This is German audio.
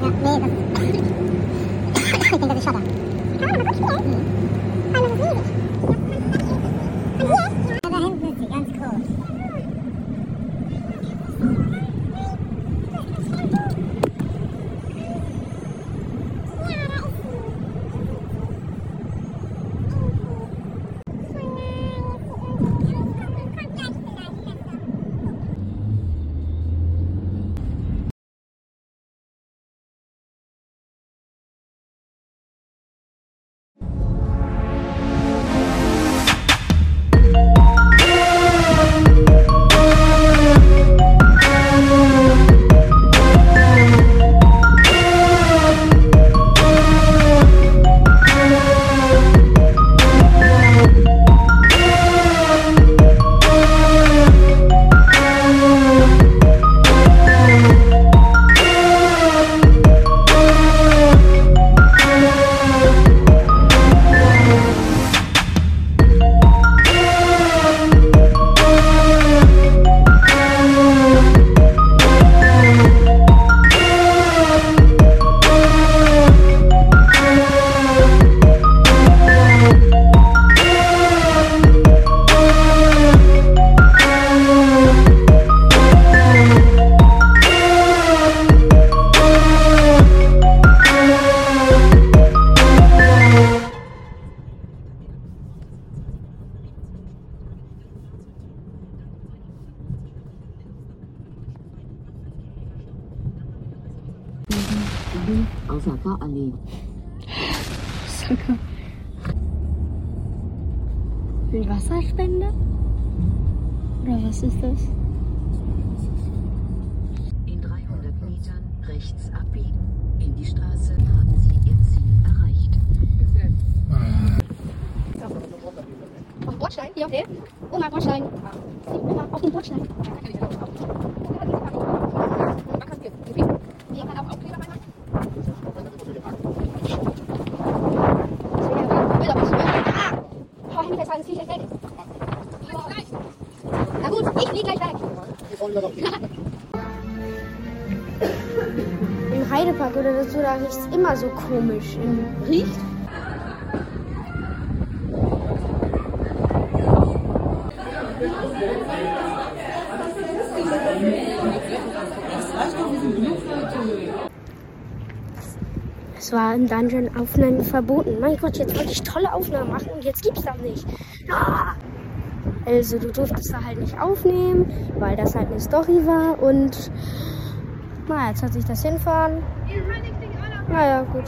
Ja, nee, das. ich denke, das ist schade. Ja, aber gut, ne? Mhm. Aber das ist riesig. Richtung Osaka-Allee. Osaka. Ein Wasserspender? Oder was ist das? In 300 Metern rechts abbiegen. In die Straße haben Sie Ihr Ziel erreicht. Auf Bordstein? Hier auf den? Oma, Bordstein. Oma, auf den Bordstein. Festhalten, das fliegt gleich weg. Na gut, ich fliege gleich weg. Im Heidepark oder so, da riecht es immer so komisch. Riecht? Es war im Dungeon Aufnahmen verboten. Mein Gott, jetzt wollte ich tolle Aufnahmen machen und jetzt gibt's das nicht. Ah! Also du durftest da halt nicht aufnehmen, weil das halt eine Story war und na, jetzt hat sich das hinfahren. Naja, gut.